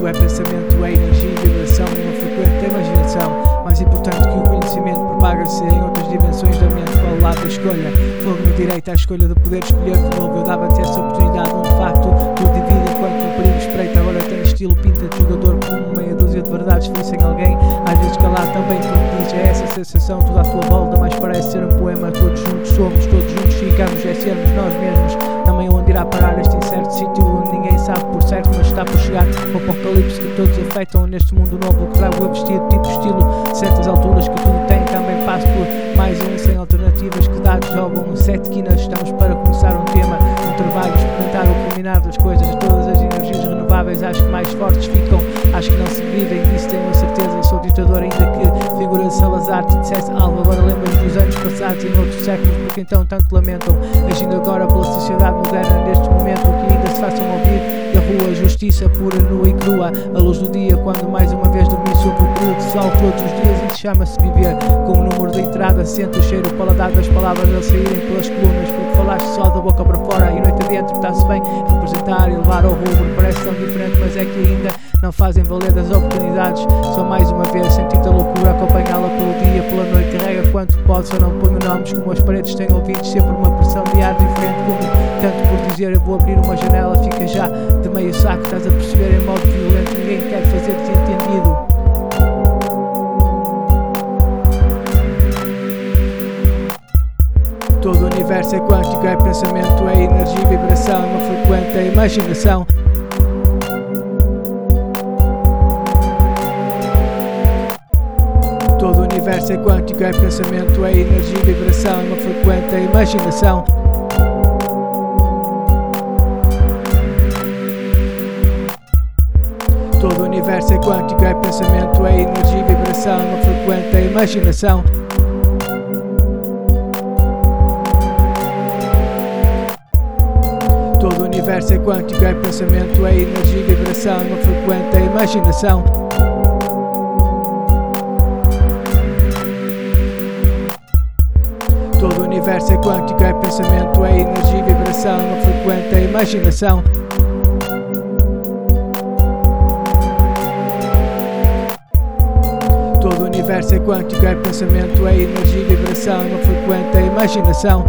quântico é pensamento, é energia e vibração numa frequente imaginação. Mais importante que o conhecimento propaga-se em outras dimensões da mente. Qual o lado da escolha? Fogo no direito à escolha de poder escolher de novo. Eu dava-te essa oportunidade, onde de facto tu divide enquanto o perigo espreita. Agora tem estilo pinta de jogador com meia dúzia de verdades felizes em alguém. Às vezes calar também sensação, tudo à tua volta, mas parece ser um poema. Todos juntos somos, todos juntos ficamos, é sermos nós mesmos. Também onde irá parar este incerto sítio onde ninguém sabe por certo, mas está por chegar o apocalipse que todos afetam neste mundo novo que trago a vestido, tipo estilo, certas alturas que tudo tem. Também passo por mais um sem alternativas que dados jogam sete quinas. Estamos para começar um tema, um trabalho, experimentar o culminar das coisas, todas as energias renováveis. Acho que mais fortes ficam, acho que não se vivem, disso tenho a certeza. Sou ditador, ainda que figura de Salazar te dissesse algo. Agora lembras dos anos passados e noutros séculos, porque então tanto lamentam. Agindo agora pela sociedade moderna, justiça pura, nua e crua. A luz do dia, quando mais uma vez dormi sobre o período de sol todos os dias. Isso chama-se viver. Com o número de entrada, sente o cheiro, o paladar das palavras a saírem pelas colunas. Porque falaste só da boca para fora e noite adentro está-se bem. Representar e levar ao rubro parece tão diferente, mas é que ainda não fazem valer das oportunidades. Só mais uma vez senti-te a loucura, acompanhá-la pelo dia, pela noite. Carrega quanto pode, só não ponho nomes como as paredes têm ouvidos. Sempre uma pressão de ar diferente, como tanto por dizer eu vou abrir uma janela, fica já de meio saco. Estás a perceber em modo violento, ninguém quer fazer-te entendido. Todo o universo é quântico, é pensamento, é energia, vibração, uma frequente é imaginação. Todo o universo é quântico, é pensamento, é energia, vibração, uma frequente é imaginação. Todo o universo é quântico, é pensamento, é energia, vibração, uma frequente imaginação. Todo o universo é quântico, é pensamento, é energia, vibração, uma frequente imaginação. Todo o universo é quântico, é pensamento, é energia, vibração, uma frequente imaginação. Universo é quântico, é pensamento, é energia, vibração, uma frequente é imaginação.